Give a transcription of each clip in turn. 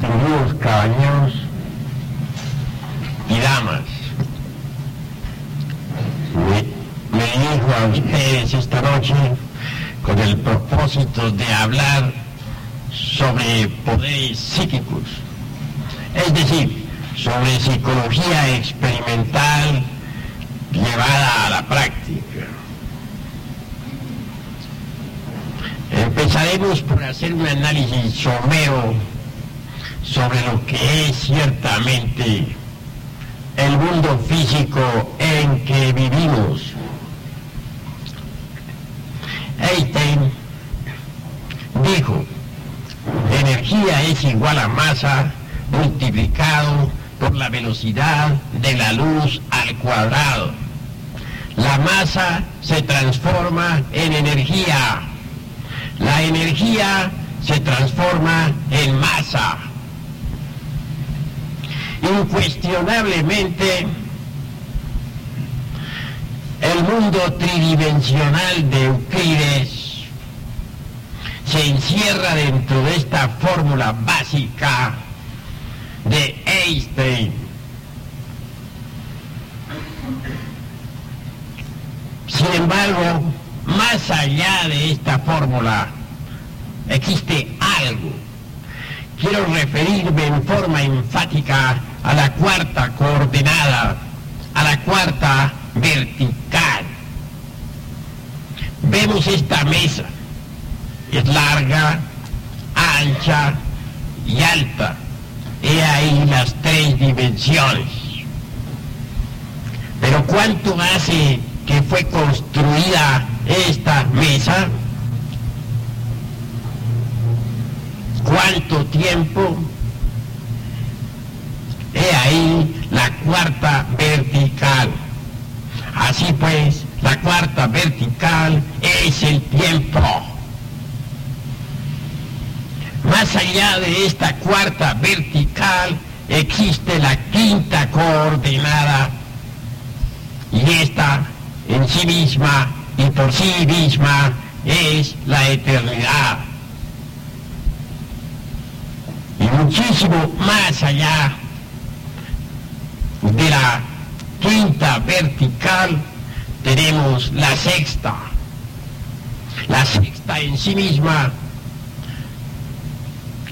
distinguidos caballeros y damas, me, me dirijo a ustedes esta noche con el propósito de hablar sobre poderes psíquicos, es decir, sobre psicología experimental llevada a la práctica. Empezaremos por hacer un análisis somero sobre lo que es ciertamente el mundo físico en que vivimos. Einstein dijo, energía es igual a masa multiplicado por la velocidad de la luz al cuadrado. La masa se transforma en energía. La energía se transforma en masa. Incuestionablemente, el mundo tridimensional de Euclides se encierra dentro de esta fórmula básica de Einstein. Sin embargo, más allá de esta fórmula, existe algo. Quiero referirme en forma enfática a la cuarta coordenada, a la cuarta vertical. Vemos esta mesa. Es larga, ancha y alta. He ahí las tres dimensiones. Pero ¿cuánto hace que fue construida esta mesa? ¿Cuánto tiempo? He ahí la cuarta vertical. Así pues, la cuarta vertical es el tiempo. Más allá de esta cuarta vertical existe la quinta coordenada y esta en sí misma y por sí misma es la eternidad. Y muchísimo más allá de la quinta vertical tenemos la sexta. La sexta en sí misma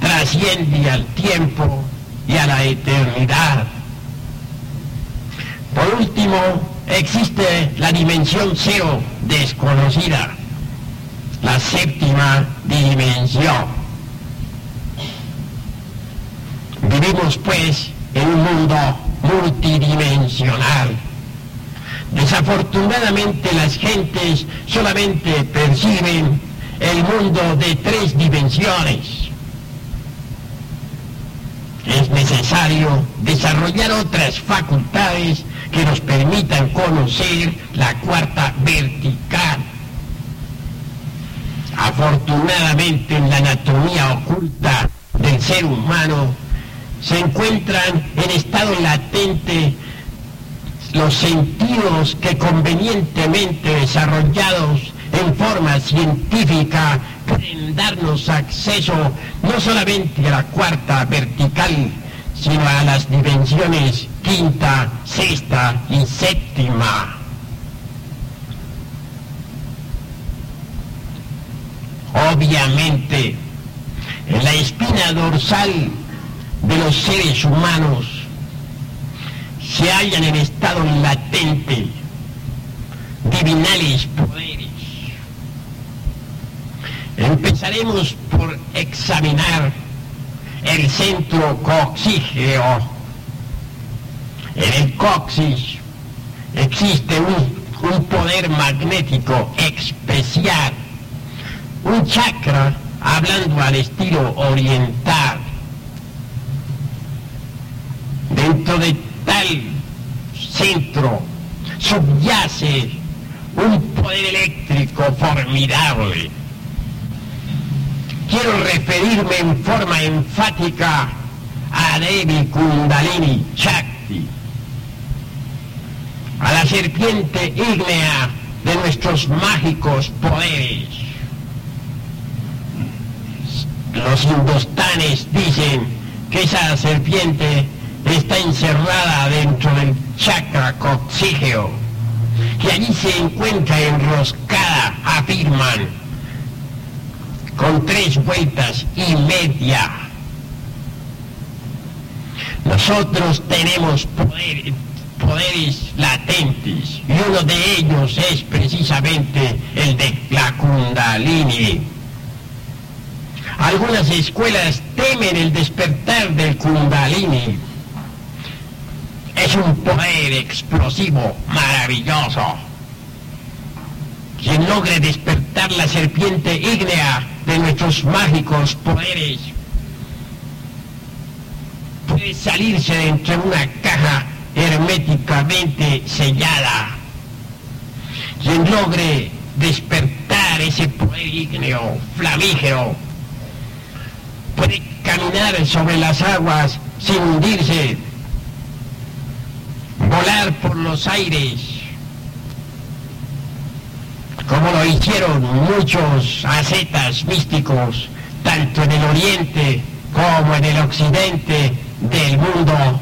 trasciende al tiempo y a la eternidad. Por último, existe la dimensión cero desconocida, la séptima dimensión. Vivimos pues en un mundo multidimensional. Desafortunadamente las gentes solamente perciben el mundo de tres dimensiones. Es necesario desarrollar otras facultades que nos permitan conocer la cuarta vertical. Afortunadamente en la anatomía oculta del ser humano se encuentran en estado latente los sentidos que convenientemente desarrollados en forma científica pueden darnos acceso no solamente a la cuarta vertical, sino a las dimensiones quinta, sexta y séptima. Obviamente, en la espina dorsal de los seres humanos se hallan en estado latente divinales poderes. Empezaremos por examinar el centro coxígeo. En el coxis existe un, un poder magnético especial, un chakra hablando al estilo oriental. De tal centro subyace un poder eléctrico formidable. Quiero referirme en forma enfática a Devi Kundalini Shakti, a la serpiente ígnea de nuestros mágicos poderes. Los hindostanes dicen que esa serpiente está encerrada dentro del chakra coxígeo, que allí se encuentra enroscada, afirman, con tres vueltas y media. Nosotros tenemos poder, poderes latentes y uno de ellos es precisamente el de la kundalini. Algunas escuelas temen el despertar del kundalini. Es un poder explosivo, maravilloso. Quien logre despertar la serpiente ígnea de nuestros mágicos poderes puede salirse de entre una caja herméticamente sellada. Quien logre despertar ese poder ígneo, flamígero, puede caminar sobre las aguas sin hundirse, volar por los aires, como lo hicieron muchos ascetas místicos, tanto en el oriente como en el occidente del mundo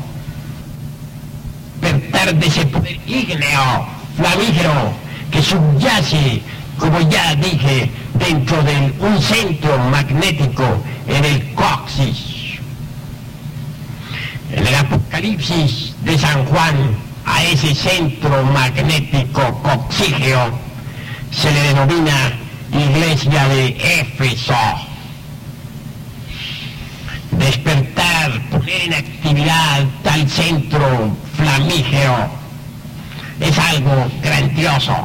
despertar de ese poder ígneo, flamígero, que subyace, como ya dije, dentro de un centro magnético en el coxis. El Apocalipsis de San Juan, a ese centro magnético coxígeo se le denomina iglesia de Éfeso. Despertar, poner en actividad tal centro flamígeo es algo grandioso.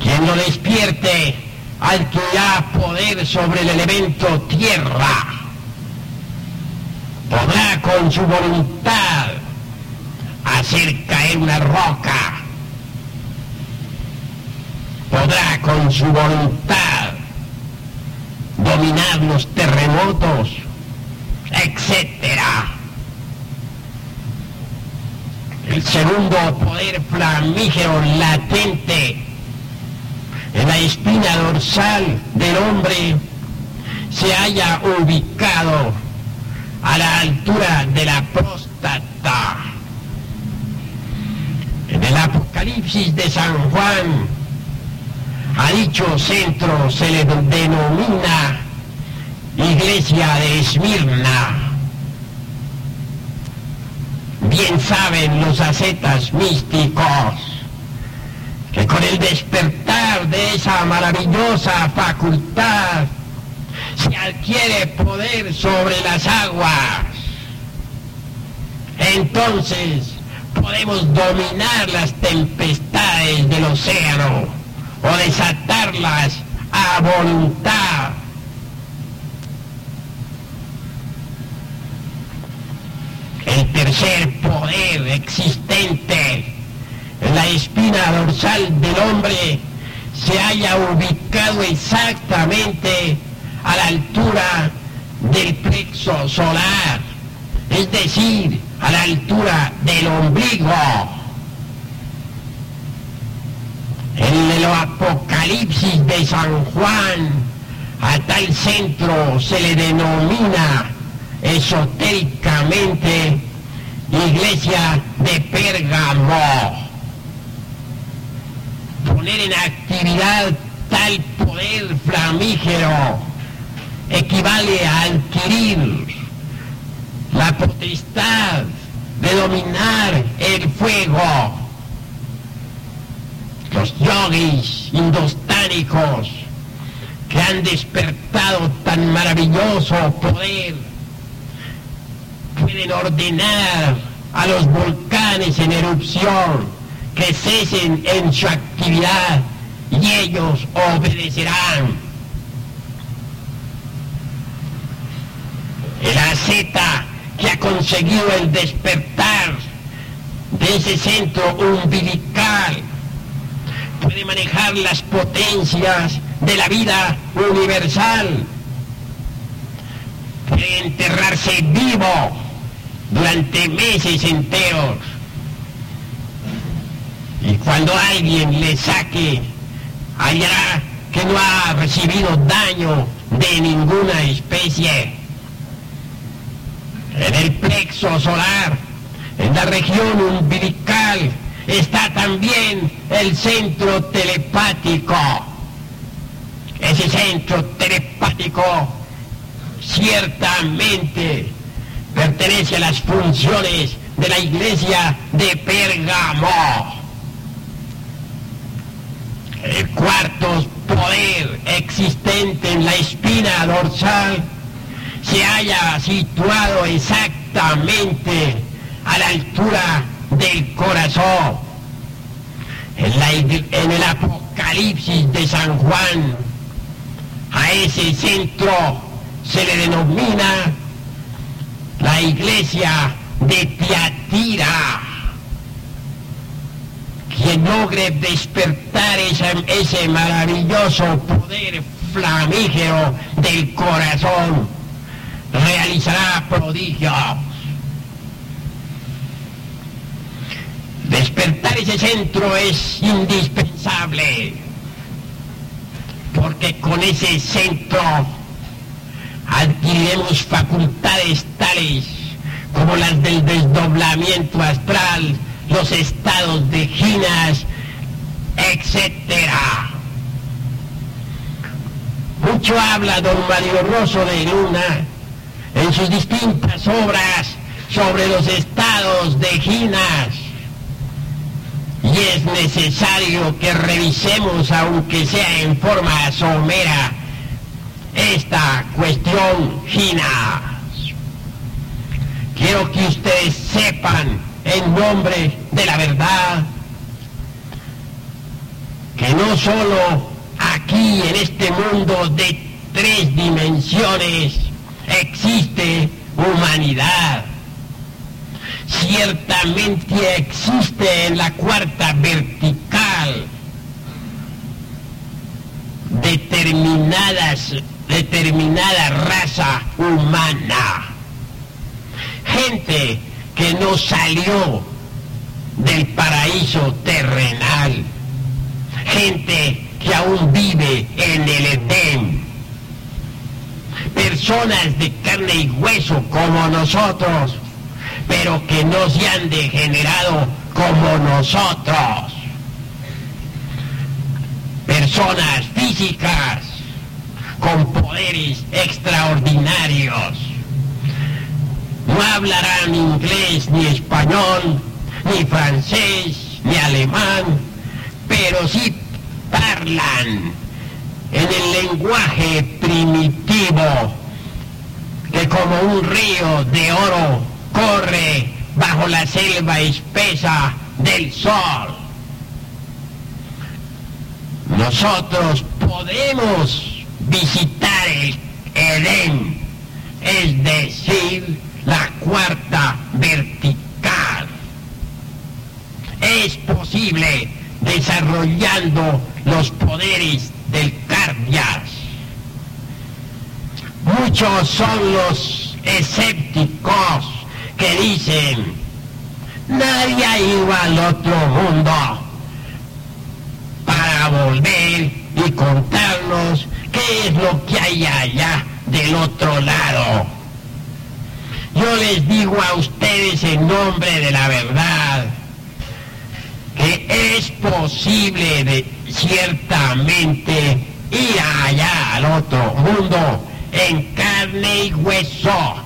Quien lo despierte adquirirá poder sobre el elemento tierra. Podrá con su voluntad hacer caer una roca. Podrá con su voluntad dominar los terremotos, etcétera. El segundo poder flamígero latente en la espina dorsal del hombre se haya ubicado a la altura de la próstata. En el Apocalipsis de San Juan, a dicho centro se le denomina Iglesia de Esmirna. Bien saben los ascetas místicos que con el despertar de esa maravillosa facultad adquiere poder sobre las aguas. Entonces podemos dominar las tempestades del océano o desatarlas a voluntad. El tercer poder existente en la espina dorsal del hombre se haya ubicado exactamente a la altura del plexo solar, es decir, a la altura del ombligo. En el Apocalipsis de San Juan, a tal centro se le denomina esotéricamente iglesia de Pérgamo. Poner en actividad tal poder flamígero equivale a adquirir la potestad de dominar el fuego. Los yogis indostánicos que han despertado tan maravilloso poder pueden ordenar a los volcanes en erupción que cesen en su actividad y ellos obedecerán. El asceta que ha conseguido el despertar de ese centro umbilical. Puede manejar las potencias de la vida universal, puede enterrarse vivo durante meses enteros. Y cuando alguien le saque hallará que no ha recibido daño de ninguna especie. En el plexo solar, en la región umbilical, está también el centro telepático. Ese centro telepático ciertamente pertenece a las funciones de la iglesia de Pérgamo. El cuarto poder existente en la espina dorsal se halla situado exactamente a la altura del corazón. En, el Apocalipsis de San Juan, a ese centro se le denomina la iglesia de Tiatira. Quien logre despertar ese maravilloso poder flamígero del corazón realizará prodigios. Despertar ese centro es indispensable, porque con ese centro adquiriremos facultades tales como las del desdoblamiento astral, los estados de ginas, etc. Mucho habla don Mario Rosso de Luna en sus distintas obras sobre los estados de ginas. Y es necesario que revisemos, aunque sea en forma somera, esta cuestión gina. Quiero que ustedes sepan, en nombre de la verdad, que no solo aquí en este mundo de tres dimensiones existe humanidad. Ciertamente existe en la cuarta vertical determinadas, determinada raza humana. Gente que no salió del paraíso terrenal. Gente que aún vive en el Edén personas de carne y hueso como nosotros, pero que no se han degenerado como nosotros. Personas físicas con poderes extraordinarios. No hablarán inglés ni español, ni francés, ni alemán, pero sí hablan en el lenguaje primitivo que como un río de oro corre bajo la selva espesa del sol. Nosotros podemos visitar el Edén, es decir, la cuarta vertical. Es posible desarrollando los poderes del Cardias. Muchos son los escépticos que dicen, nadie ha ido al otro mundo para volver y contarnos qué es lo que hay allá del otro lado. Yo les digo a ustedes en nombre de la verdad que es posible de, ciertamente ir allá al otro mundo en carne y hueso.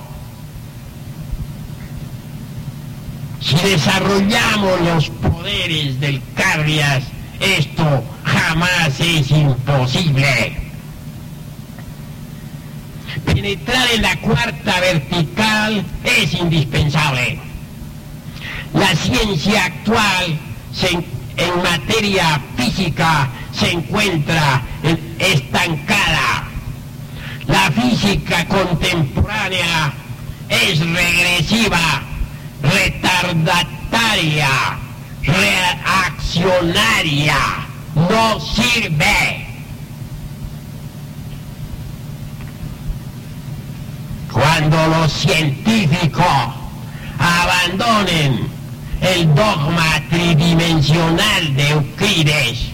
Si desarrollamos los poderes del Cardias, esto jamás es imposible. Penetrar en la cuarta vertical es indispensable. La ciencia actual en materia física se encuentra estancada. La física contemporánea es regresiva, retardataria, reaccionaria, no sirve. Cuando los científicos abandonen el dogma tridimensional de Euclides,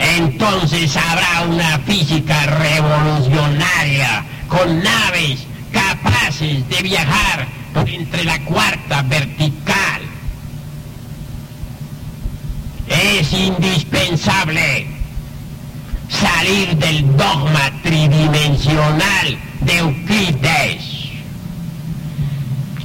entonces habrá una física revolucionaria con naves capaces de viajar por entre la cuarta vertical. Es indispensable salir del dogma tridimensional de Euclides.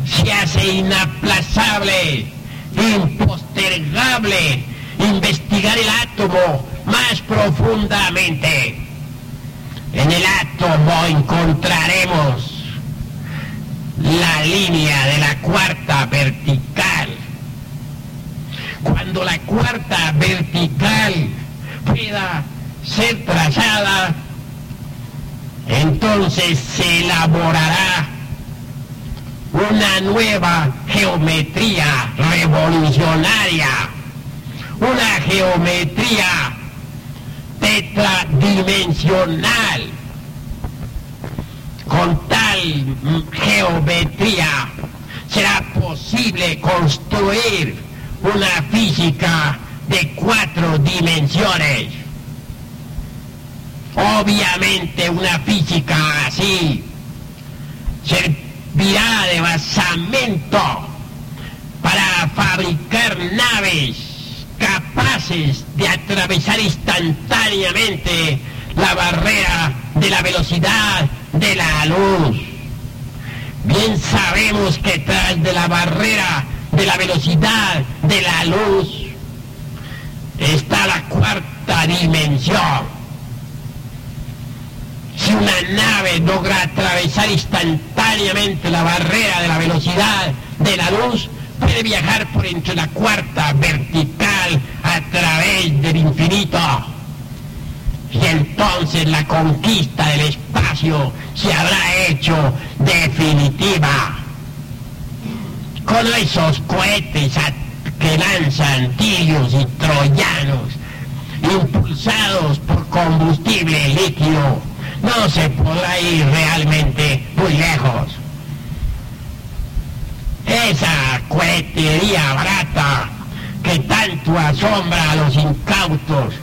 Se hace inaplazable, impostergable investigar el átomo más profundamente. En el átomo encontraremos la línea de la cuarta vertical. Cuando la cuarta vertical pueda ser trazada, entonces se elaborará una nueva geometría revolucionaria, una geometría tetradimensional. Con tal geometría será posible construir una física de cuatro dimensiones. Obviamente una física así servirá de basamento para fabricar naves capaces de atravesar instantáneamente la barrera de la velocidad de la luz. Bien sabemos que tras de la barrera de la velocidad de la luz está la cuarta dimensión. Si una nave logra atravesar instantáneamente la barrera de la velocidad de la luz, puede viajar por entre la cuarta vertical a través del infinito. Y entonces la conquista del espacio se habrá hecho definitiva. Con esos cohetes que lanzan tirios y troyanos, impulsados por combustible líquido, no se podrá ir realmente muy lejos. Esa cohetería barata que tanto asombra a los incautos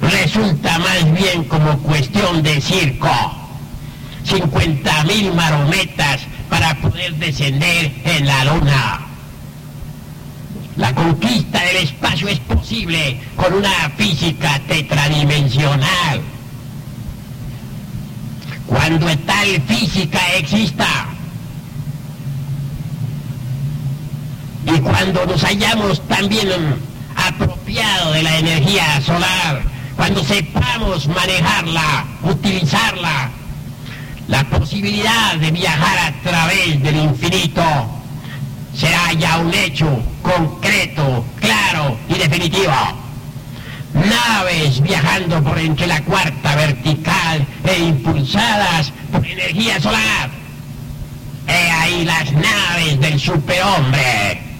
resulta más bien como cuestión de circo. 50 mil marometas para poder descender en la luna. La conquista del espacio es posible con una física tetradimensional. Cuando tal física exista, y cuando nos hayamos también apropiado de la energía solar, cuando sepamos manejarla, utilizarla, la posibilidad de viajar a través del infinito será ya un hecho concreto, claro y definitivo. Naves viajando por entre la cuarta vertical e impulsadas por energía solar. He ahí las naves del superhombre.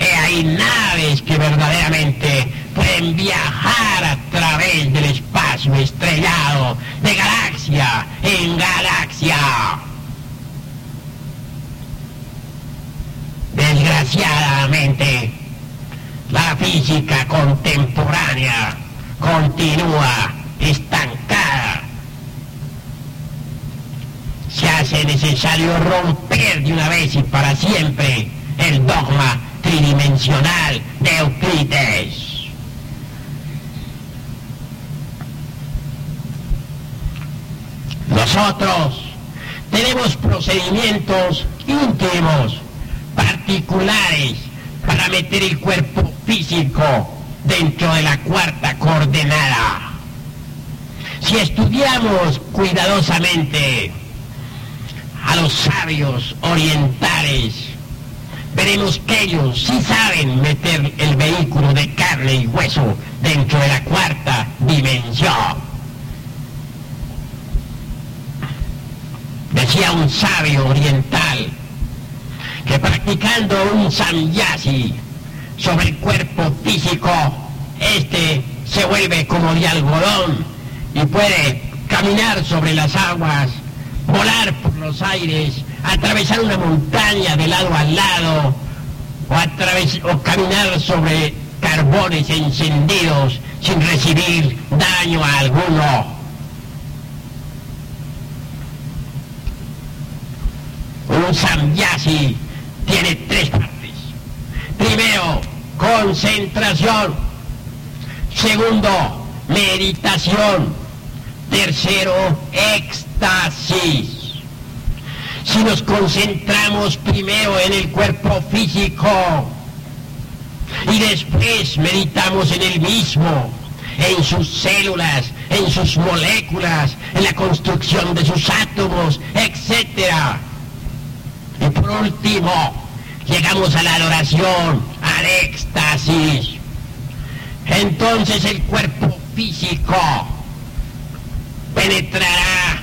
He ahí naves que verdaderamente pueden viajar a través del espacio estrellado, de galaxia en galaxia. Desgraciadamente, la física contemporánea continúa estancada. Se hace necesario romper de una vez y para siempre el dogma tridimensional de Euclides. Nosotros tenemos procedimientos íntimos, particulares, para meter el cuerpo físico dentro de la cuarta coordenada. Si estudiamos cuidadosamente a los sabios orientales, veremos que ellos sí saben meter el vehículo de carne y hueso dentro de la cuarta dimensión. Decía un sabio oriental que practicando un samyasi sobre el cuerpo físico, este se vuelve como de algodón y puede caminar sobre las aguas, volar por los aires, atravesar una montaña de lado a lado o, o caminar sobre carbones encendidos sin recibir daño alguno. un samyasi tiene tres partes. Primero, concentración. Segundo, meditación. Tercero, éxtasis. Si nos concentramos primero en el cuerpo físico y después meditamos en el mismo, en sus células, en sus moléculas, en la construcción de sus átomos, etc. Y por último, llegamos a la adoración, al éxtasis. Entonces el cuerpo físico penetrará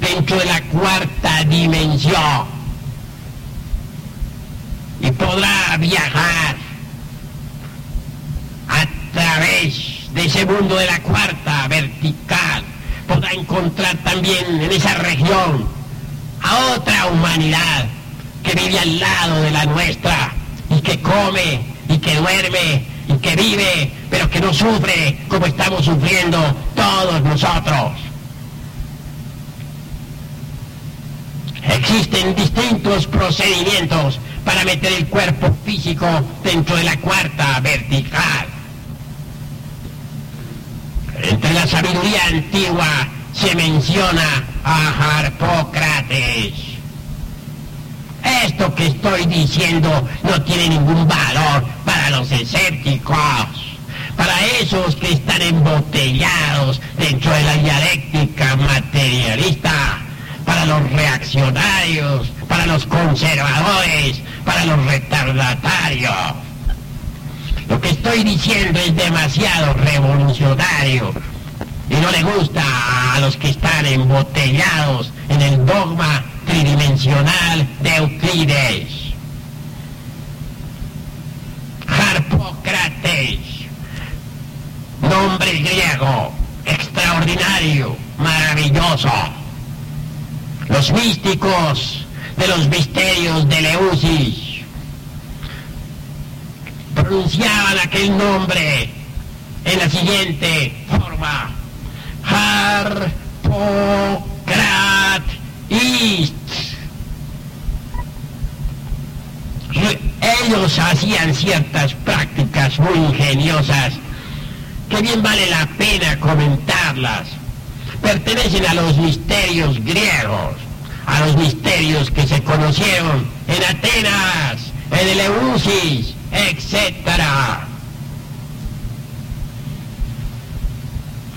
dentro de la cuarta dimensión y podrá viajar a través de ese mundo de la cuarta vertical. Podrá encontrar también en esa región a otra humanidad que vive al lado de la nuestra y que come y que duerme y que vive, pero que no sufre como estamos sufriendo todos nosotros. Existen distintos procedimientos para meter el cuerpo físico dentro de la cuarta vertical. Entre la sabiduría antigua se menciona a Harpócrates. Esto que estoy diciendo no tiene ningún valor para los escépticos, para esos que están embotellados dentro de la dialéctica materialista para los reaccionarios, para los conservadores, para los retardatarios. Lo que estoy diciendo es demasiado revolucionario y no le gusta a los que están embotellados en el dogma tridimensional de Euclides. Harpócrates, nombre griego, extraordinario, maravilloso los místicos de los misterios de Leusis pronunciaban aquel nombre en la siguiente forma. Harpocratis. Ellos hacían ciertas prácticas muy ingeniosas que bien vale la pena comentarlas pertenecen a los misterios griegos, a los misterios que se conocieron en Atenas, en el Eleusis, etc.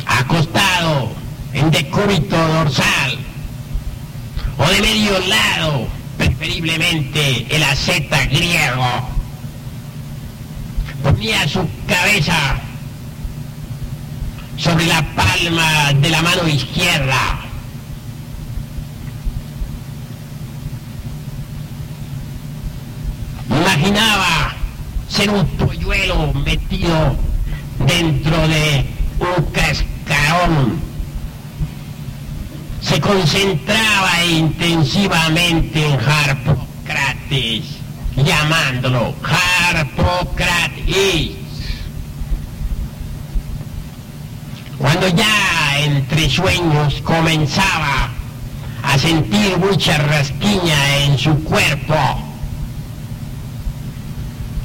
Acostado en decúbito dorsal o de medio lado, preferiblemente el aceta griego, ponía su cabeza sobre la palma de la mano izquierda. Imaginaba ser un polluelo metido dentro de un cascarón. Se concentraba intensivamente en Harpocrates, llamándolo Harpocrates. Cuando ya entre sueños comenzaba a sentir mucha rasquiña en su cuerpo,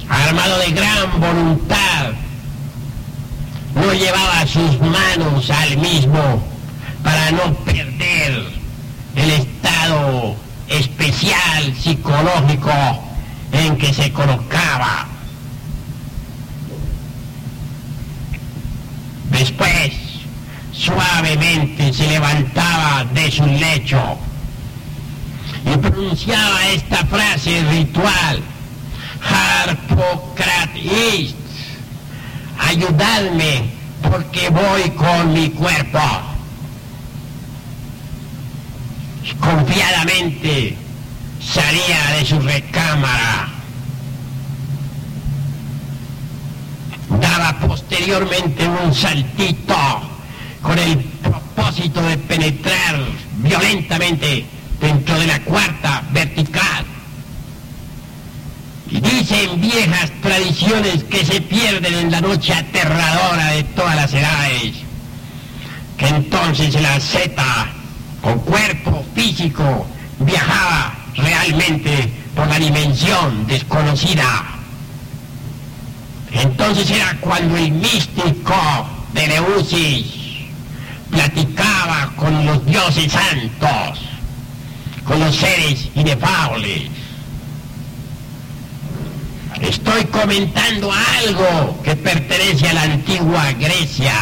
armado de gran voluntad, no llevaba sus manos al mismo para no perder el estado especial psicológico en que se colocaba. Después, suavemente se levantaba de su lecho y pronunciaba esta frase ritual, Harpocratis, ayudadme porque voy con mi cuerpo. Confiadamente salía de su recámara. Daba posteriormente un saltito con el propósito de penetrar violentamente dentro de la cuarta vertical. Y dicen viejas tradiciones que se pierden en la noche aterradora de todas las edades, que entonces la Z, con cuerpo físico, viajaba realmente por la dimensión desconocida. Entonces era cuando el místico de Neusis platicaba con los dioses santos, con los seres inefables. Estoy comentando algo que pertenece a la antigua Grecia.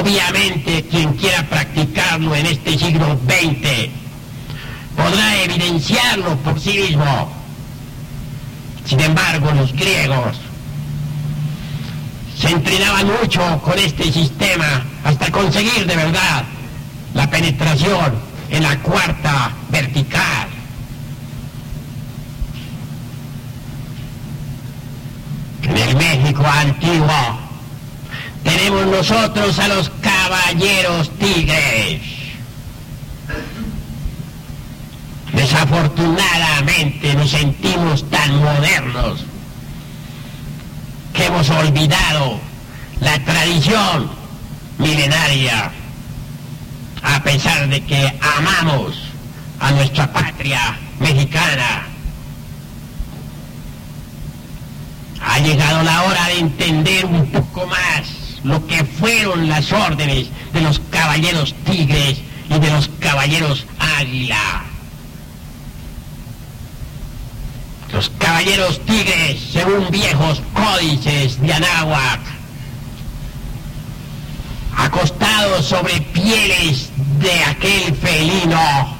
Obviamente quien quiera practicarlo en este siglo XX podrá evidenciarlo por sí mismo. Sin embargo, los griegos se entrenaban mucho con este sistema hasta conseguir de verdad la penetración en la cuarta vertical. En el México antiguo tenemos nosotros a los caballeros tigres. Desafortunadamente nos sentimos tan modernos que hemos olvidado la tradición milenaria, a pesar de que amamos a nuestra patria mexicana. Ha llegado la hora de entender un poco más lo que fueron las órdenes de los caballeros tigres y de los caballeros águila. Los caballeros tigres, según viejos códices de Anáhuac, acostados sobre pieles de aquel felino,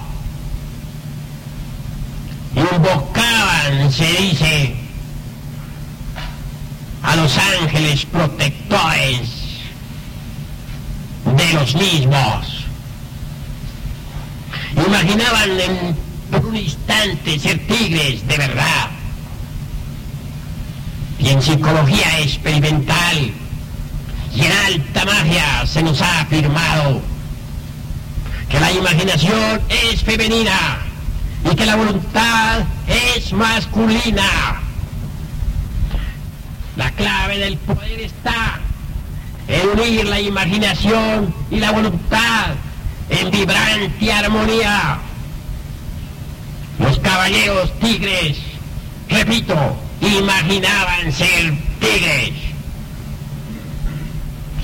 invocaban, se dice, a los ángeles protectores de los mismos. Imaginaban en, por un instante ser tigres de verdad. Y en psicología experimental y en alta magia se nos ha afirmado que la imaginación es femenina y que la voluntad es masculina. La clave del poder está en unir la imaginación y la voluntad en vibrante armonía. Los caballeros tigres, repito, imaginaban ser tigres.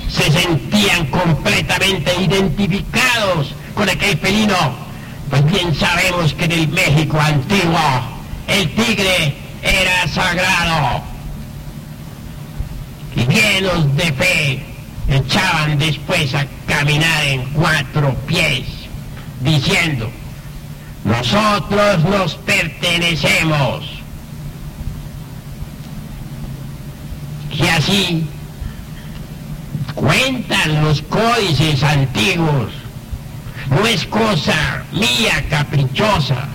Se sentían completamente identificados con aquel felino, pues bien sabemos que en el México antiguo el tigre era sagrado y llenos de fe echaban después a caminar en cuatro pies, diciendo, nosotros nos pertenecemos. Y así cuentan los códices antiguos. No es cosa mía caprichosa.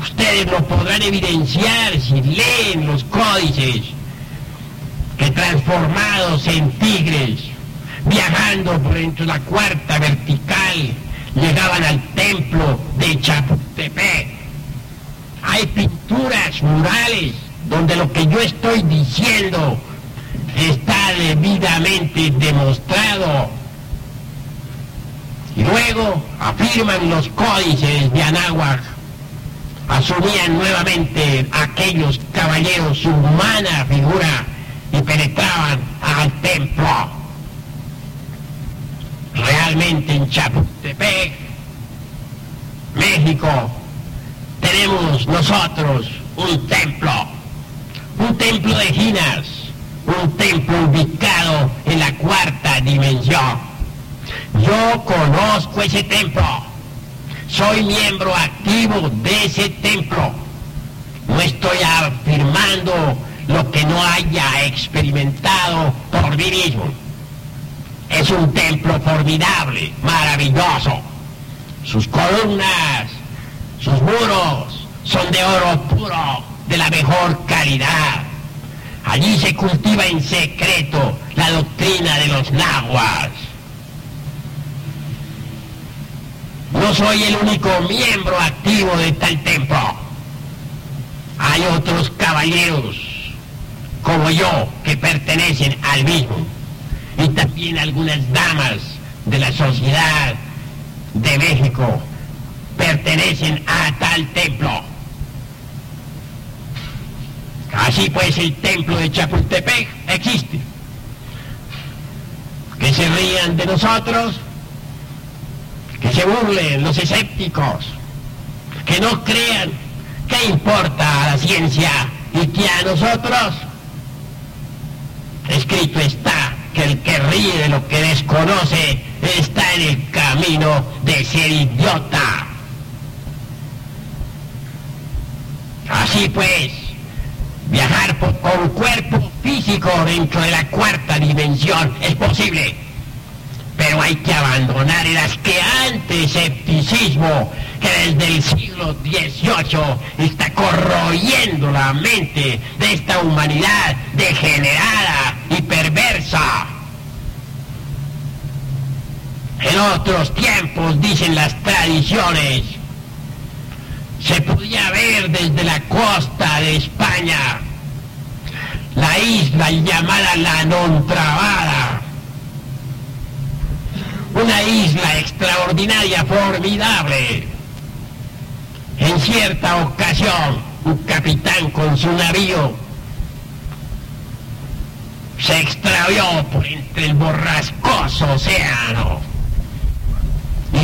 Ustedes lo podrán evidenciar si leen los códices que transformados en tigres, viajando por entre la cuarta vertical, llegaban al templo de Chapultepec. Hay pinturas murales donde lo que yo estoy diciendo está debidamente demostrado. Y luego afirman los códices de Anáhuac, asumían nuevamente aquellos caballeros su humana figura y penetraban al templo. Realmente en Chapultepec, México, tenemos nosotros un templo, un templo de Ginas, un templo ubicado en la cuarta dimensión. Yo conozco ese templo, soy miembro activo de ese templo. No estoy afirmando lo que no haya experimentado por mí mismo. Es un templo formidable, maravilloso. Sus columnas, sus muros son de oro puro, de la mejor calidad. Allí se cultiva en secreto la doctrina de los nahuas. No soy el único miembro activo de tal templo. Hay otros caballeros como yo que pertenecen al mismo y también algunas damas de la sociedad de México pertenecen a tal templo. Así pues el templo de Chapultepec existe. Que se rían de nosotros, que se burlen los escépticos, que no crean qué importa a la ciencia y que a nosotros escrito está de lo que desconoce está en el camino de ser idiota. Así pues, viajar por, con cuerpo físico dentro de la cuarta dimensión es posible, pero hay que abandonar el asqueante escepticismo que desde el siglo XVIII está corroyendo la mente de esta humanidad degenerada y perversa. En otros tiempos, dicen las tradiciones, se podía ver desde la costa de España la isla llamada La Nontrabada, una isla extraordinaria, formidable. En cierta ocasión, un capitán con su navío se extravió por entre el borrascoso océano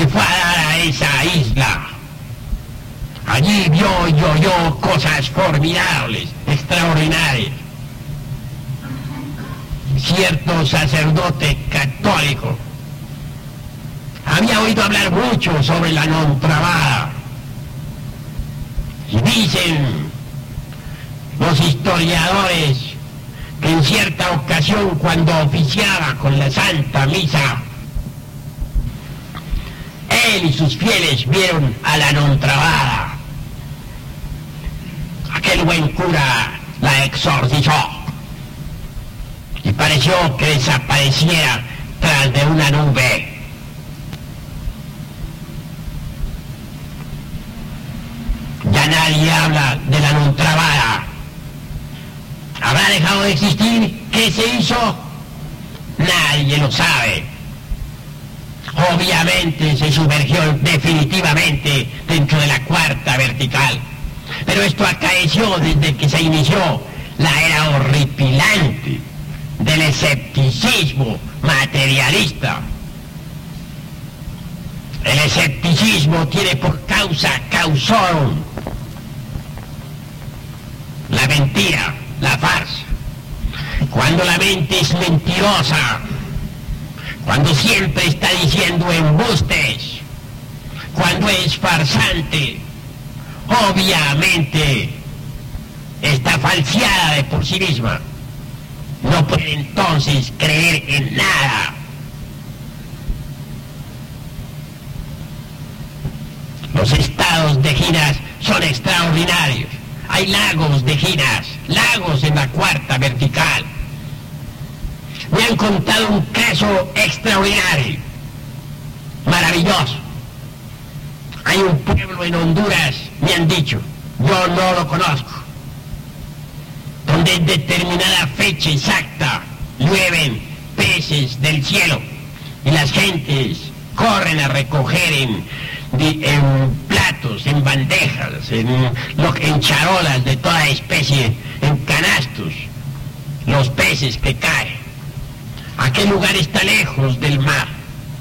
fue a esa isla. Allí vio y oyó cosas formidables, extraordinarias. Cierto sacerdote católico había oído hablar mucho sobre la non-trabada. Y dicen los historiadores que en cierta ocasión cuando oficiaba con la Santa Misa, él y sus fieles vieron a la non-trabada. Aquel buen cura la exorcizó y pareció que desapareciera tras de una nube. Ya nadie habla de la non-trabada. ¿Habrá dejado de existir? ¿Qué se hizo? Nadie lo sabe. Obviamente se sumergió definitivamente dentro de la cuarta vertical. Pero esto acaeció desde que se inició la era horripilante del escepticismo materialista. El escepticismo tiene por causa causón la mentira, la farsa. Cuando la mente es mentirosa, cuando siempre está diciendo embustes, cuando es farsante, obviamente está falseada de por sí misma. No puede entonces creer en nada. Los estados de giras son extraordinarios. Hay lagos de giras, lagos en la cuarta vertical. Me han contado un caso extraordinario, maravilloso. Hay un pueblo en Honduras, me han dicho, yo no lo conozco, donde en determinada fecha exacta llueven peces del cielo y las gentes corren a recoger en, platos, en bandejas, en charolas de toda especie, en canastos, los peces que caen. Aquel lugar está lejos del mar.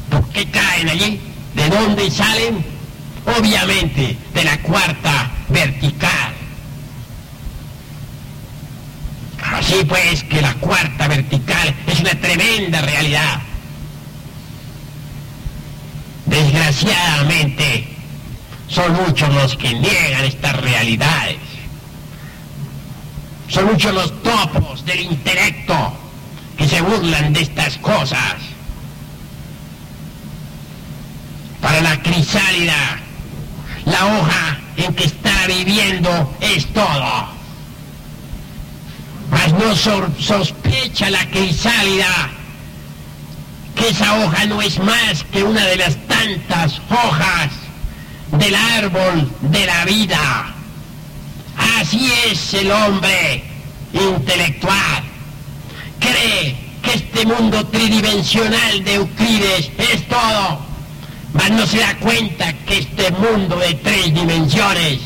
¿Por qué caen allí? ¿De dónde salen? Obviamente de la cuarta vertical. Así pues que la cuarta vertical es una tremenda realidad. Desgraciadamente, son muchos los que niegan estas realidades. Son muchos los topos del intelecto que se burlan de estas cosas. Para la crisálida, la hoja en que está viviendo es todo. Mas no sospecha la crisálida que esa hoja no es más que una de las tantas hojas del árbol de la vida. Así es el hombre intelectual. Cree que este mundo tridimensional de Euclides es todo, mas no se da cuenta que este mundo de tres dimensiones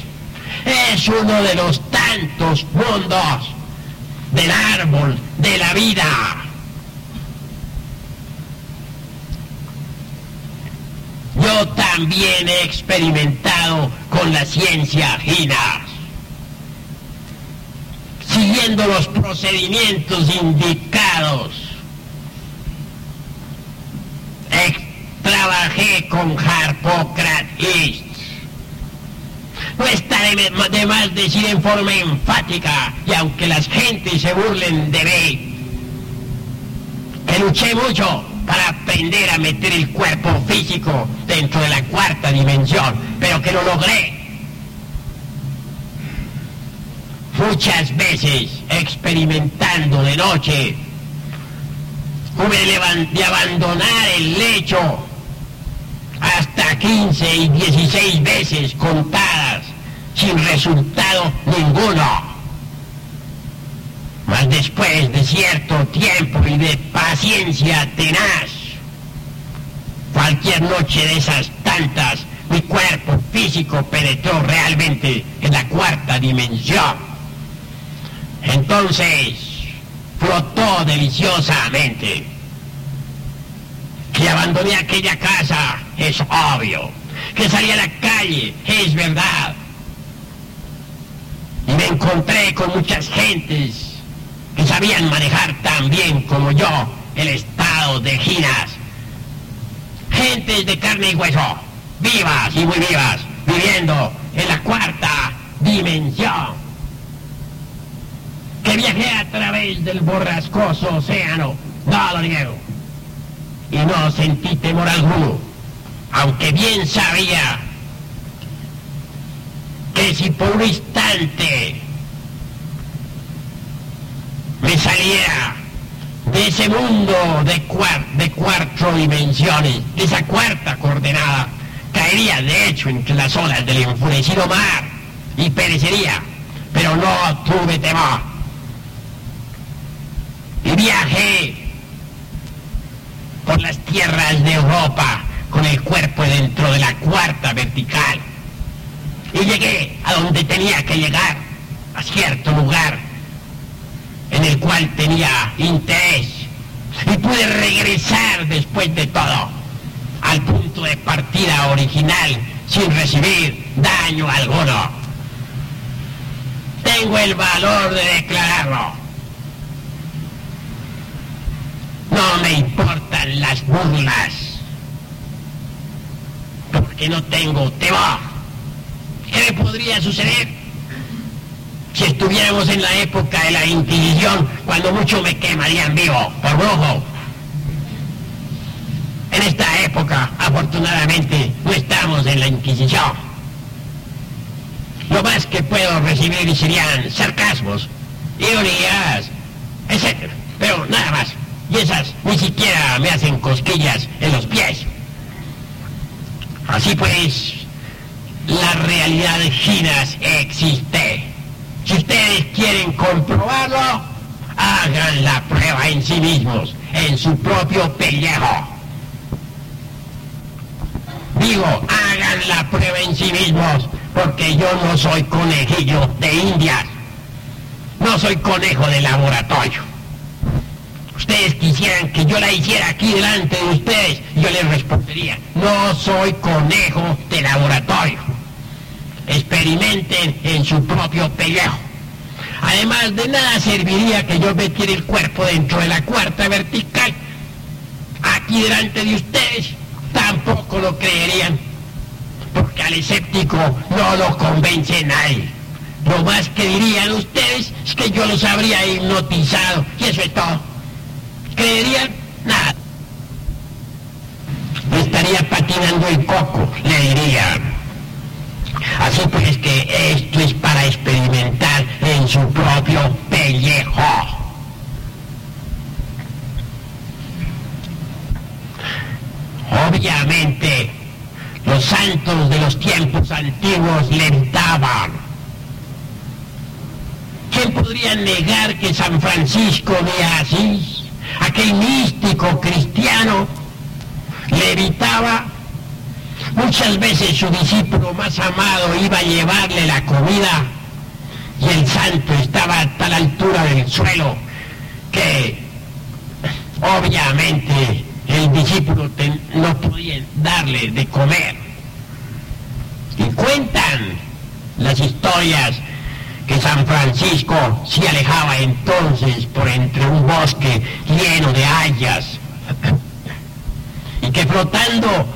es uno de los tantos mundos del árbol de la vida. Yo también he experimentado con la ciencia GINAS, siguiendo los procedimientos indicados. trabajé con Harpocrates. No está de, de más decir en forma enfática, y aunque las gentes se burlen de mí, que luché mucho para aprender a meter el cuerpo físico dentro de la cuarta dimensión, pero que lo logré. Muchas veces experimentando de noche, hube de abandonar el lecho hasta 15 y 16 veces contadas sin resultado ninguno. Mas después de cierto tiempo y de paciencia tenaz, cualquier noche de esas tantas, mi cuerpo físico penetró realmente en la cuarta dimensión. Entonces, flotó deliciosamente. Que abandoné aquella casa, es obvio. Que salí a la calle, es verdad. Y me encontré con muchas gentes que sabían manejar tan bien como yo el estado de ginas. Gentes de carne y hueso, vivas y muy vivas, viviendo en la cuarta dimensión. Que viajé a través del borrascoso océano, no lo niego. Y no sentí temor alguno, aunque bien sabía que si por un instante me saliera de ese mundo de, de cuatro dimensiones, de esa cuarta coordenada, caería de hecho entre las olas del enfurecido mar y perecería, pero no tuve temor. Y viajé por las tierras de Europa con el cuerpo dentro de la cuarta vertical. Y llegué a donde tenía que llegar, a cierto lugar en el cual tenía interés y pude regresar después de todo al punto de partida original sin recibir daño alguno. Tengo el valor de declararlo. No me importan las burlas, porque no tengo temor. ¿Qué me podría suceder? si estuviéramos en la época de la Inquisición, cuando mucho me quemarían vivo por brujo. En esta época, afortunadamente, no estamos en la Inquisición. Lo más que puedo recibir serían sarcasmos, ironías, etc. Pero nada más. Y esas ni siquiera me hacen cosquillas en los pies. Así pues, la realidad de Ginas existe. Si ustedes quieren comprobarlo, hagan la prueba en sí mismos, en su propio pellejo. Digo, hagan la prueba en sí mismos, porque yo no soy conejillo de indias. No soy conejo de laboratorio. Ustedes quisieran que yo la hiciera aquí delante de ustedes, yo les respondería, no soy conejo de laboratorio experimenten en su propio pellejo. Además, de nada serviría que yo metiera el cuerpo dentro de la cuarta vertical. Aquí delante de ustedes tampoco lo creerían, porque al escéptico no lo convence nadie. Lo más que dirían ustedes es que yo los habría hipnotizado, y eso es todo. ¿Creerían? Nada. estaría patinando el coco, le dirían. Así pues que esto es para experimentar en su propio pellejo. Obviamente, los santos de los tiempos antiguos levitaban. ¿Quién podría negar que San Francisco de Asís, aquel místico cristiano, levitaba Muchas veces su discípulo más amado iba a llevarle la comida y el santo estaba a tal altura del suelo que obviamente el discípulo no podía darle de comer. Y cuentan las historias que San Francisco se alejaba entonces por entre un bosque lleno de hayas y que flotando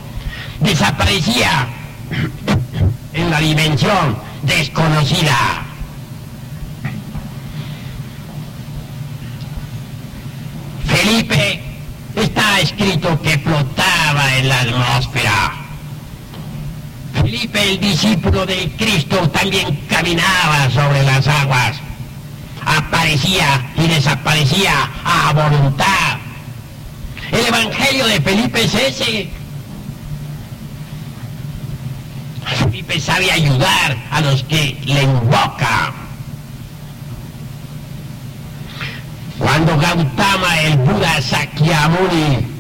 desaparecía en la dimensión desconocida. Felipe está escrito que flotaba en la atmósfera. Felipe, el discípulo de Cristo, también caminaba sobre las aguas. Aparecía y desaparecía a voluntad. El Evangelio de Felipe es ese. Felipe sabe ayudar a los que le invocan. Cuando Gautama, el Buda Sakyamuni,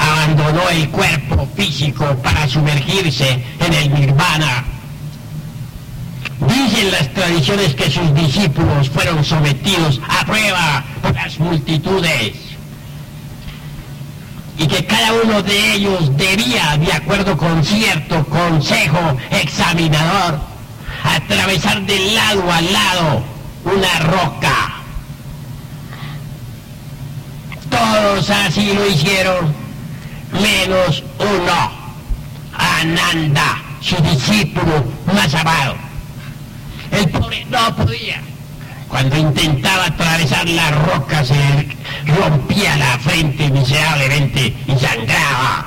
abandonó el cuerpo físico para sumergirse en el nirvana, dicen las tradiciones que sus discípulos fueron sometidos a prueba por las multitudes y que cada uno de ellos debía, de acuerdo con cierto consejo examinador, atravesar de lado a lado una roca. Todos así lo hicieron, menos uno, Ananda, su discípulo más amado. El pobre no podía. Cuando intentaba atravesar la roca se rompía la frente miserablemente y sangraba.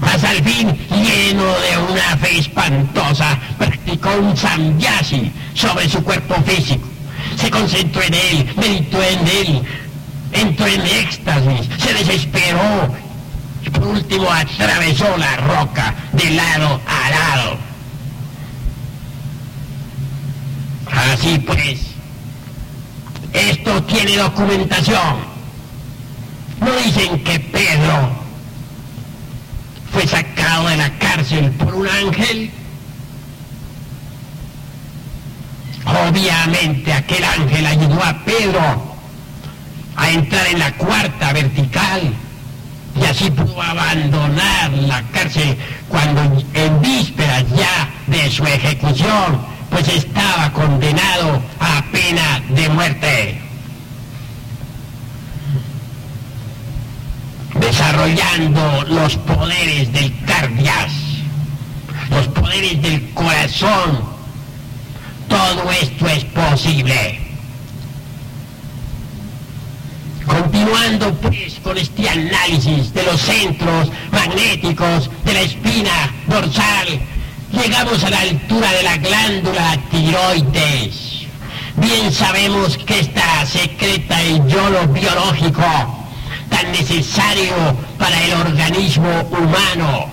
Mas al fin, lleno de una fe espantosa, practicó un samyasi sobre su cuerpo físico. Se concentró en él, meditó en él, entró en éxtasis, se desesperó y por último atravesó la roca de lado a lado. Así pues, esto tiene documentación. No dicen que Pedro fue sacado de la cárcel por un ángel. Obviamente aquel ángel ayudó a Pedro a entrar en la cuarta vertical y así pudo abandonar la cárcel cuando en vísperas ya de su ejecución pues estaba condenado a pena de muerte. Desarrollando los poderes del cardias, los poderes del corazón, todo esto es posible. Continuando pues con este análisis de los centros magnéticos de la espina dorsal llegamos a la altura de la glándula tiroides. Bien sabemos que esta secreta el yodo biológico tan necesario para el organismo humano.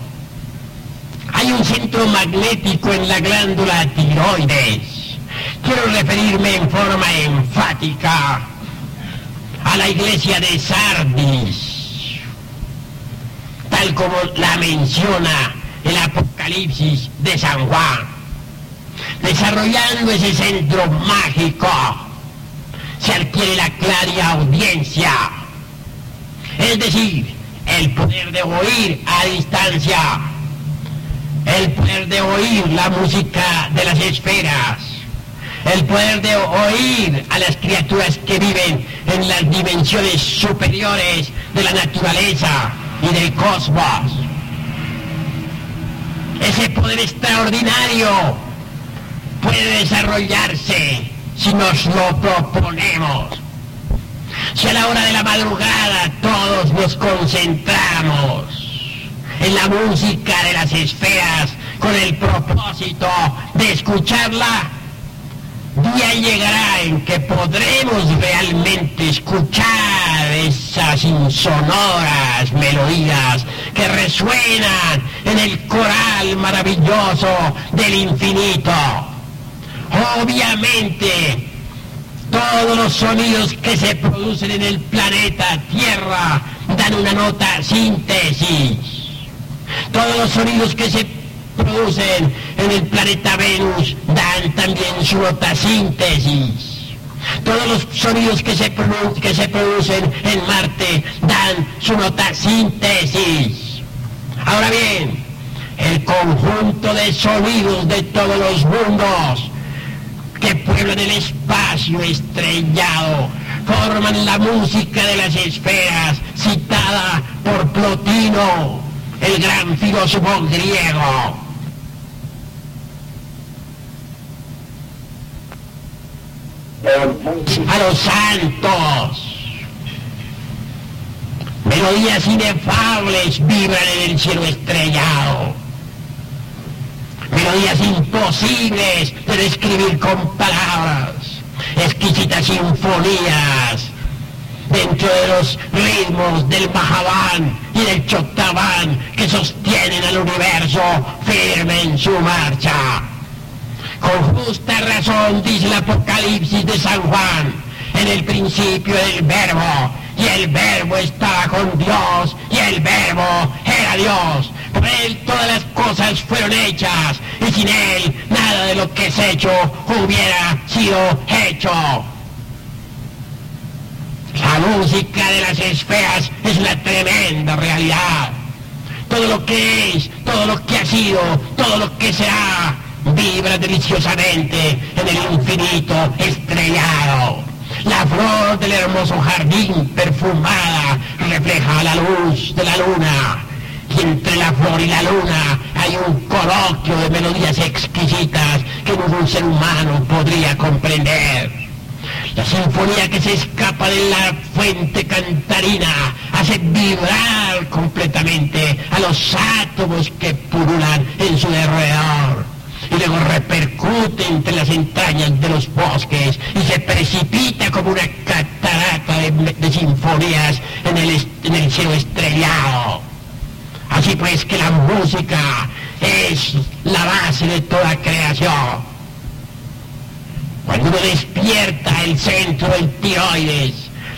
Hay un centro magnético en la glándula tiroides. Quiero referirme en forma enfática a la iglesia de Sardis, tal como la menciona el Apocalipsis de San Juan. Desarrollando ese centro mágico, se adquiere la clara audiencia, es decir, el poder de oír a distancia, el poder de oír la música de las esferas, el poder de oír a las criaturas que viven en las dimensiones superiores de la naturaleza y del cosmos ese poder extraordinario puede desarrollarse si nos lo proponemos. Si a la hora de la madrugada todos nos concentramos en la música de las esferas con el propósito de escucharla, día llegará en que podremos realmente escuchar esas insonoras melodías que resuenan en el coral maravilloso del infinito. Obviamente, todos los sonidos que se producen en el planeta Tierra dan una nota síntesis. Todos los sonidos que se producen en el planeta Venus dan también su nota síntesis. Todos los sonidos que se, que se producen en Marte dan su nota síntesis. Ahora bien, el conjunto de sonidos de todos los mundos que pueblan el espacio estrellado forman la música de las esferas citada por Plotino, el gran filósofo griego. A los santos. Melodías inefables vibran en el cielo estrellado. Melodías imposibles de describir con palabras. Exquisitas sinfonías dentro de los ritmos del Mahaván y del Choctaván que sostienen al universo firme en su marcha. Con justa razón dice el Apocalipsis de San Juan, en el principio del verbo, y el verbo estaba con Dios, y el verbo era Dios. Por él todas las cosas fueron hechas, y sin él nada de lo que es hecho hubiera sido hecho. La música de las esferas es una tremenda realidad. Todo lo que es, todo lo que ha sido, todo lo que será, vibra deliciosamente en el infinito estrellado. La flor del hermoso jardín perfumada refleja la luz de la luna. Y entre la flor y la luna hay un coloquio de melodías exquisitas que ningún ser humano podría comprender. La sinfonía que se escapa de la fuente cantarina hace vibrar completamente a los átomos que pululan en su alrededor y luego repercute entre las entrañas de los bosques y se precipita como una catarata de, sinfonías en el, cielo estrellado. Así pues que la música es la base de toda creación. Cuando uno despierta el centro del tiroides,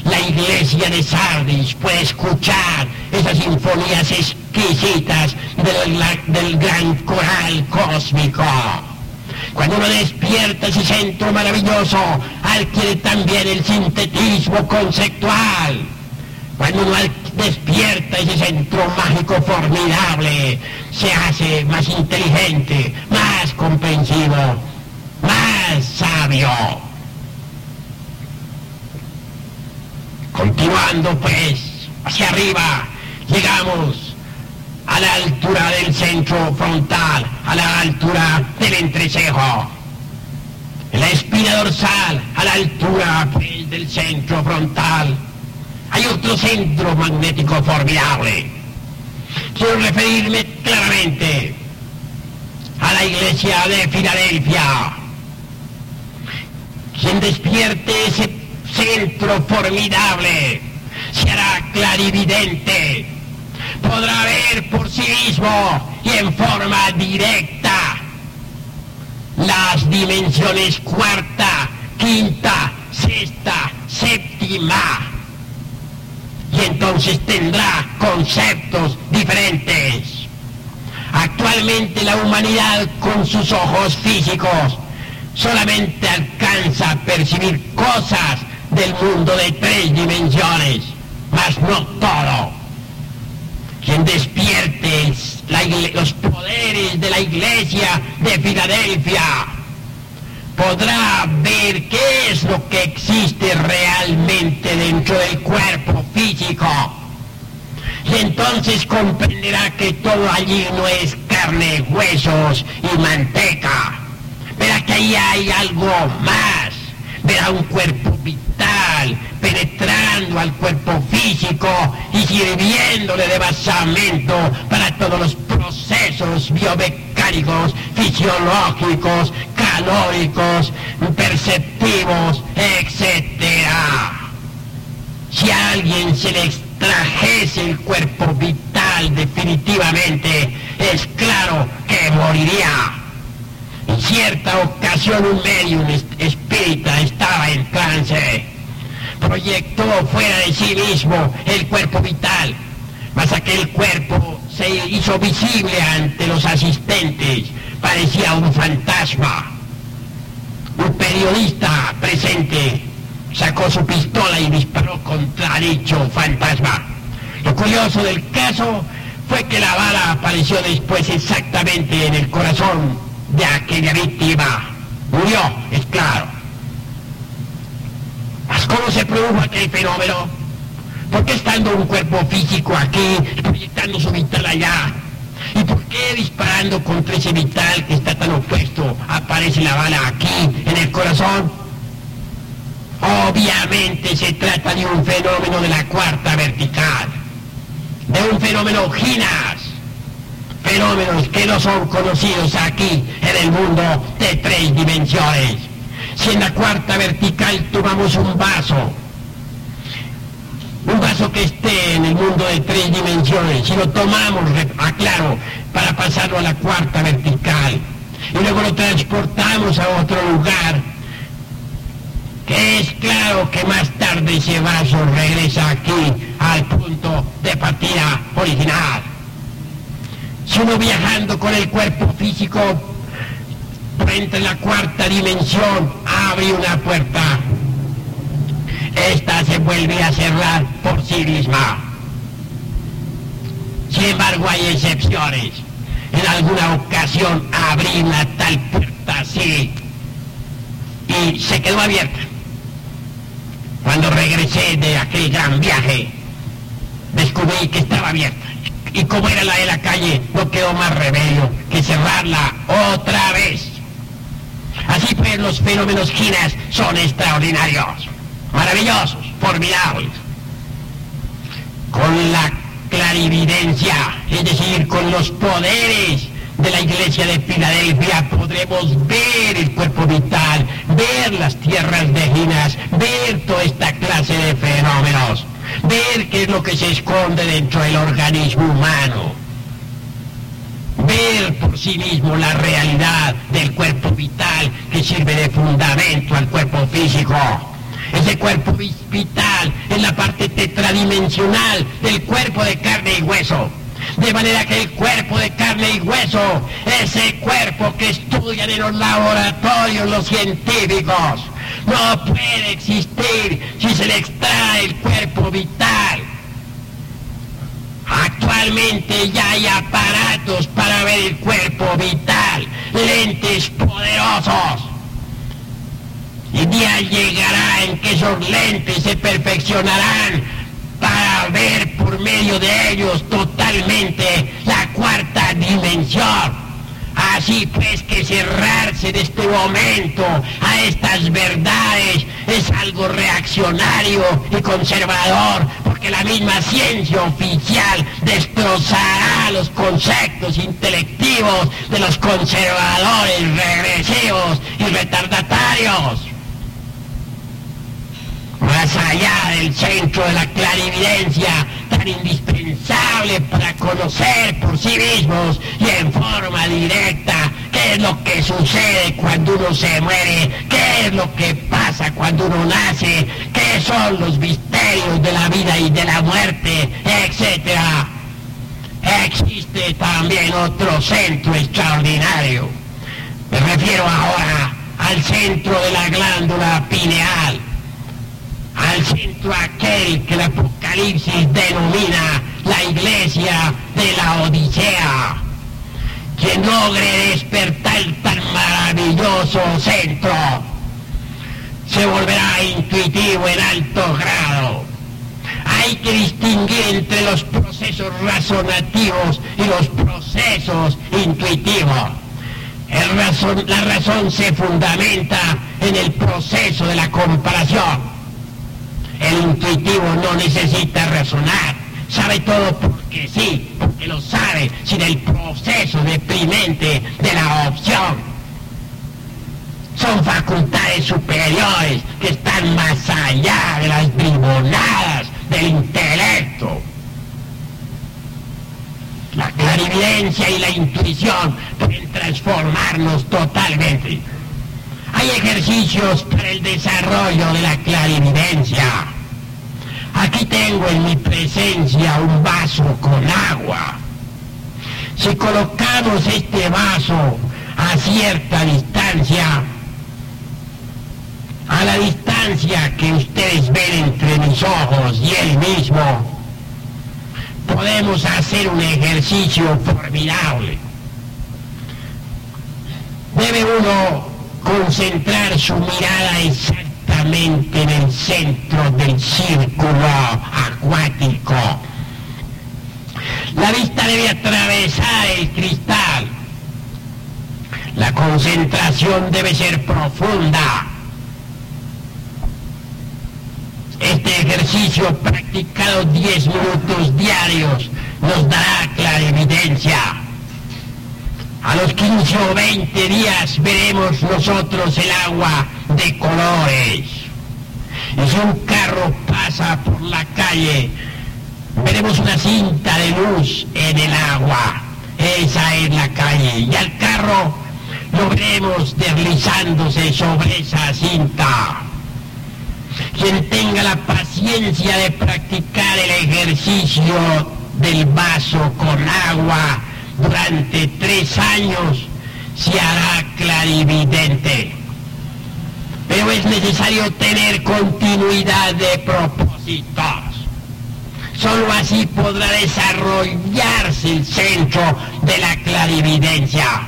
la iglesia de Sardis puede escuchar esas sinfonías exquisitas del, del gran coral cósmico. Cuando uno despierta ese centro maravilloso, adquiere también el sintetismo conceptual. Cuando uno despierta ese centro mágico formidable, se hace más inteligente, más comprensivo, más sabio. Continuando pues hacia arriba, llegamos a la altura del centro frontal, a la altura del entrecejo. En la espina dorsal, a la altura del centro frontal, hay otro centro magnético formidable. Quiero referirme claramente a la iglesia de Filadelfia. Quien despierte ese centro formidable se hará clarividente. Podrá ver por sí mismo y en forma directa las dimensiones cuarta, quinta, sexta, séptima. Y entonces tendrá conceptos diferentes. Actualmente la humanidad con sus ojos físicos solamente alcanza a percibir cosas del mundo de tres dimensiones, mas no todo. Quien despierte los poderes de la iglesia de Filadelfia podrá ver qué es lo que existe realmente dentro del cuerpo físico. Y entonces comprenderá que todo allí no es carne, huesos y manteca. Verá que ahí hay algo más. Verá un cuerpo vital penetrando al cuerpo físico y sirviéndole de basamento para todos los procesos biomecánicos, fisiológicos, calóricos, perceptivos, etc. Si a alguien se le extrajese el cuerpo vital definitivamente, es claro que moriría. En cierta ocasión un medium espírita estaba en trance. Proyectó fuera de sí mismo el cuerpo vital, mas aquel cuerpo se hizo visible ante los asistentes. Parecía un fantasma. Un periodista presente sacó su pistola y disparó contra dicho fantasma. Lo curioso del caso fue que la bala apareció después exactamente en el corazón de aquella víctima. Murió, es claro. ¿Mas cómo se produjo aquel fenómeno? ¿Por qué estando un cuerpo físico aquí, proyectando su vital allá? ¿Y por qué disparando contra ese vital que está tan opuesto aparece la bala aquí, en el corazón? Obviamente se trata de un fenómeno de la cuarta vertical, de un fenómeno ginas, fenómenos que no son conocidos aquí en el mundo de tres dimensiones. Si en la cuarta vertical tomamos un vaso, un vaso que esté en el mundo de tres dimensiones, si lo tomamos, aclaro, para pasarlo a la cuarta vertical, y luego lo transportamos a otro lugar, que es claro que más tarde ese vaso regresa aquí al punto de partida original. Si uno viajando con el cuerpo físico entra en la cuarta dimensión, abre una puerta. Esta se vuelve a cerrar por sí misma. Sin embargo, hay excepciones. En alguna ocasión abrí una tal puerta así y se quedó abierta. Cuando regresé de aquel gran viaje, descubrí que estaba abierta. Y como era la de la calle, no quedó más remedio que cerrarla otra vez. Así pues, los fenómenos ginas son extraordinarios, maravillosos, formidables. Con la clarividencia, es decir, con los poderes de la iglesia de Filadelfia podremos ver el cuerpo vital, ver las tierras de ginas, ver toda esta clase de fenómenos, ver qué es lo que se esconde dentro del organismo humano ver por sí mismo la realidad del cuerpo vital que sirve de fundamento al cuerpo físico. Ese cuerpo vital es la parte tetradimensional del cuerpo de carne y hueso. De manera que el cuerpo de carne y hueso, ese cuerpo que estudian en los laboratorios los científicos, no puede existir si se le extrae el cuerpo vital. Actualmente ya hay aparatos para ver el cuerpo vital, lentes poderosos. Y día llegará en que esos lentes se perfeccionarán para ver por medio de ellos totalmente la cuarta dimensión. Así pues que cerrarse de este momento a estas verdades es algo reaccionario y conservador, porque la misma ciencia oficial destrozará los conceptos intelectivos de los conservadores regresivos y retardatarios. Más allá del centro de la clarividencia, tan indispensable para conocer por sí mismos y en forma directa qué es lo que sucede cuando uno se muere, qué es lo que pasa cuando uno nace, qué son los misterios de la vida y de la muerte, etc. Existe también otro centro extraordinario. Me refiero ahora al centro de la glándula pineal al centro aquel que el Apocalipsis denomina la iglesia de la Odisea. Quien logre despertar tan maravilloso centro se volverá intuitivo en alto grado. Hay que distinguir entre los procesos razonativos y los procesos intuitivos. la razón se fundamenta en el proceso de la comparación el intuitivo no necesita razonar, sabe todo porque sí, porque lo sabe, sin el proceso deprimente de la opción. Son facultades superiores que están más allá de las bribonadas del intelecto. La clarividencia y la intuición pueden transformarnos totalmente. Hay ejercicios para el desarrollo de la clarividencia. Aquí tengo en mi presencia un vaso con agua. Si colocamos este vaso a cierta distancia, a la distancia que ustedes ven entre mis ojos y él mismo, podemos hacer un ejercicio formidable. Debe uno concentrar su mirada exactamente en el centro del círculo acuático. La vista debe atravesar el cristal. La concentración debe ser profunda. Este ejercicio practicado 10 minutos diarios nos dará clarividencia. A los 15 o 20 días veremos nosotros el agua de colores. Y si un carro pasa por la calle, veremos una cinta de luz en el agua. Esa es la calle. Y al carro lo veremos deslizándose sobre esa cinta. Quien tenga la paciencia de practicar el ejercicio del vaso con agua durante tres años se hará clarividente. Pero es necesario tener continuidad de propósitos. Solo así podrá desarrollarse el centro de la clarividencia.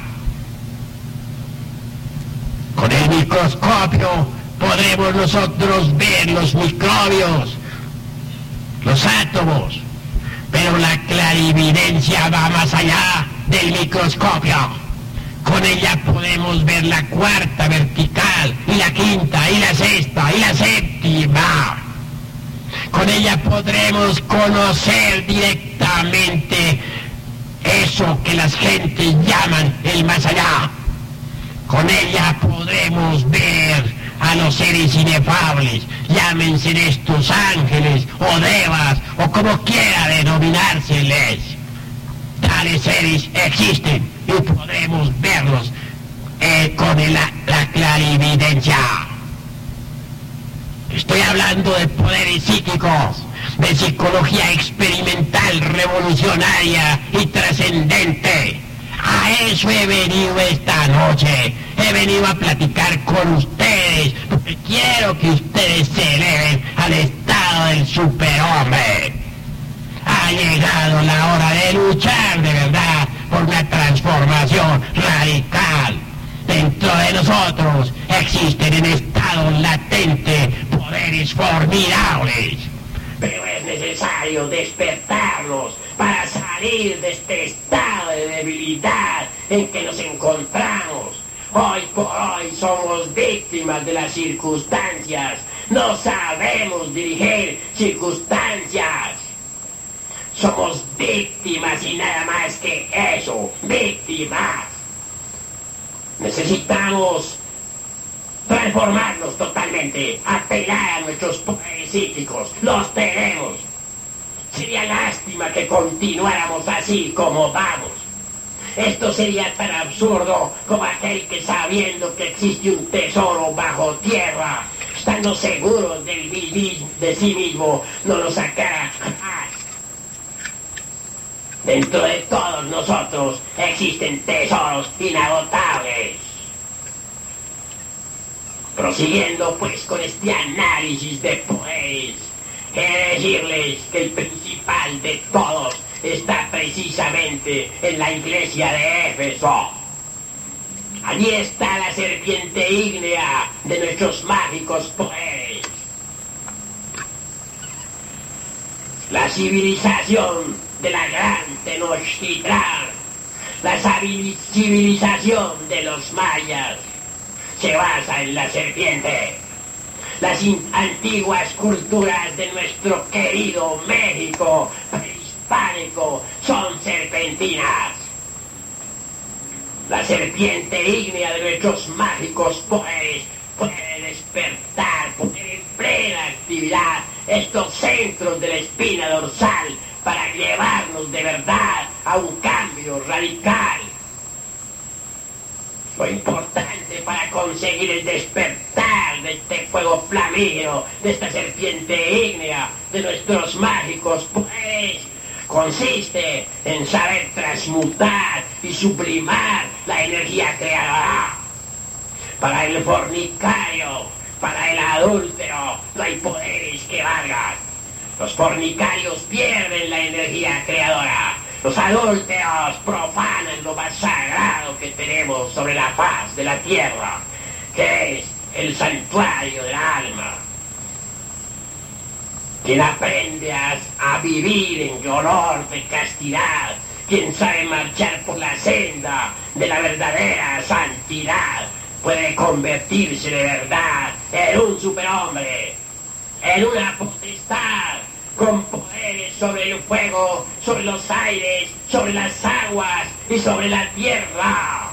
Con el microscopio podremos nosotros ver los microbios, los átomos, pero la clarividencia va más allá del microscopio. Con ella podemos ver la cuarta vertical, y la quinta, y la sexta, y la séptima. Con ella podremos conocer directamente eso que las gentes llaman el más allá. Con ella podremos ver a los seres inefables, llámense estos ángeles o devas o como quiera denominárseles. Tales seres existen y podremos verlos eh, con la, la clarividencia. Estoy hablando de poderes psíquicos, de psicología experimental, revolucionaria y trascendente. A eso he venido esta noche. He venido a platicar con ustedes porque quiero que ustedes se eleven al estado del superhombre. Ha llegado la hora de luchar de verdad por una transformación radical. Dentro de nosotros existen en estado latente poderes formidables. Pero es necesario despertarlos para salir de este estado de debilidad en que nos encontramos. Hoy por hoy somos víctimas de las circunstancias. No sabemos dirigir circunstancias. Somos víctimas y nada más que eso, víctimas. Necesitamos transformarnos totalmente, apelar a nuestros poderes psíquicos. Los tenemos. Sería lástima que continuáramos así como vamos. Esto sería tan absurdo como aquel que sabiendo que existe un tesoro bajo tierra, estando seguros de sí mismo, no lo sacara. Dentro de todos nosotros existen tesoros inagotables. Prosiguiendo pues con este análisis de poderes, he decirles que el principal de todos está precisamente en la iglesia de Éfeso. Allí está la serpiente ígnea de nuestros mágicos poderes. La civilización de la gran Tenochtitlan, la civilización de los mayas, se basa en la serpiente. Las antiguas culturas de nuestro querido México prehispánico son serpentinas. La serpiente ígnea de nuestros mágicos poderes puede despertar, poner en plena actividad estos centros de la espina dorsal para llevarnos de verdad a un cambio radical. Lo importante para conseguir el despertar de este fuego flamígero, de esta serpiente ígnea, de nuestros mágicos poderes, consiste en saber transmutar y sublimar la energía creadora. Para el fornicario, para el adúltero, no hay poderes que valgan. Los fornicarios pierden la energía creadora. Los adúlteros profanan lo más sagrado que tenemos sobre la faz de la tierra, que es el santuario del alma. Quien aprende a, a vivir en olor de castidad, quien sabe marchar por la senda de la verdadera santidad, puede convertirse de verdad en un superhombre, en una potestad con poderes sobre el fuego, sobre los aires, sobre las aguas y sobre la tierra.